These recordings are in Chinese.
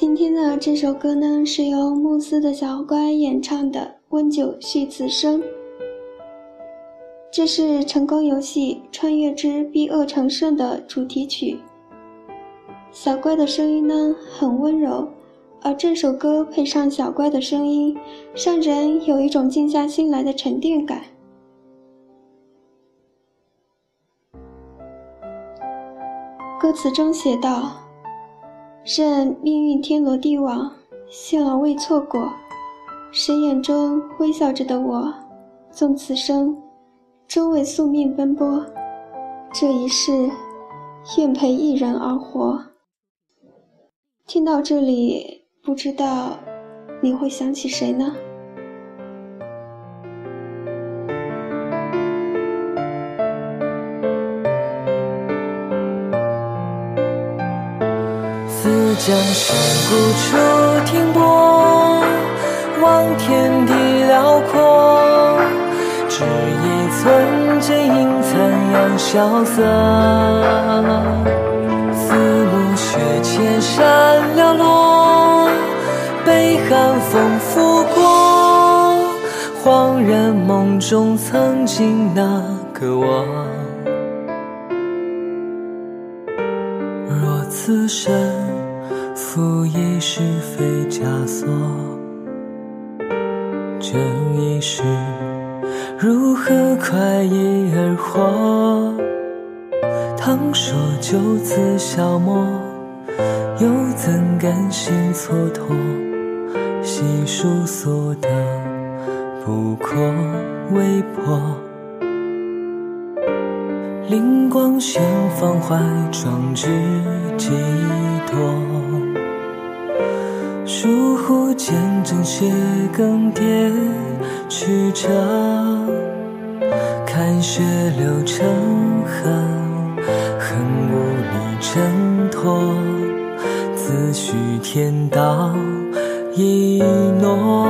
今天的这首歌呢，是由慕斯的小乖演唱的《温酒续此生》，这是成功游戏《穿越之逼恶成圣》的主题曲。小乖的声音呢很温柔，而这首歌配上小乖的声音，让人有一种静下心来的沉淀感。歌词中写道：“任命运天罗地网，幸而未错过。谁眼中微笑着的我，纵此生终为宿命奔波。这一世，愿陪一人而活。”听到这里，不知道你会想起谁呢？似将山谷处停泊，望天地辽阔，只一寸剑影残阳萧瑟。血千山寥落，被寒风拂过，恍然梦中曾经那个我。若此生负一世非枷锁，这一世如何快意而活？倘说就此消磨。又怎甘心蹉跎？细数所得，不过微薄。灵光现，方怀壮志几多？疏忽间，正血更迭曲折，看血流成河，恨无力挣脱。自诩天道一诺，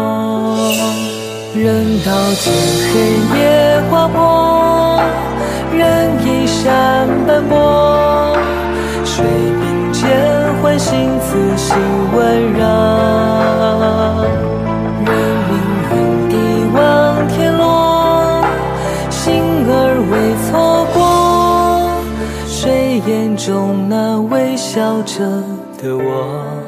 人道见黑夜划破，人衣衫斑驳，中那微笑着？的我。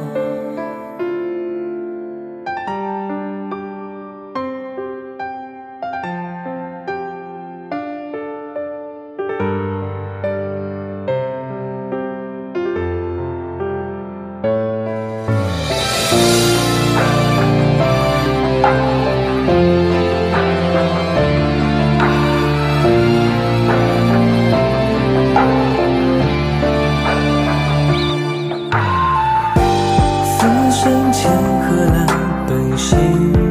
心。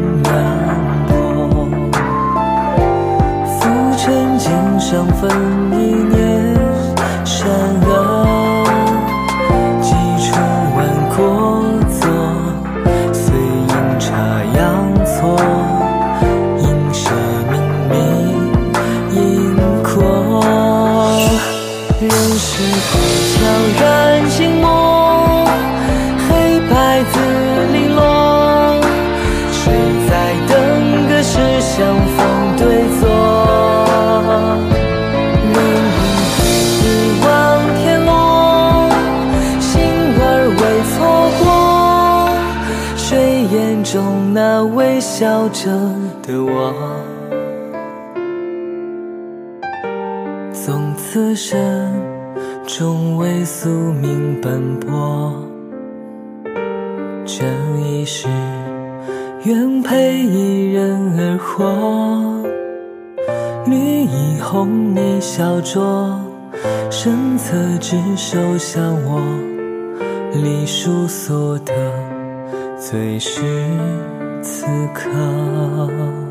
中那微笑着的我，纵此生终为宿命奔波，这一世愿陪一人而活。绿衣红泥小桌，身侧执手相握，隶书所得。最是此刻。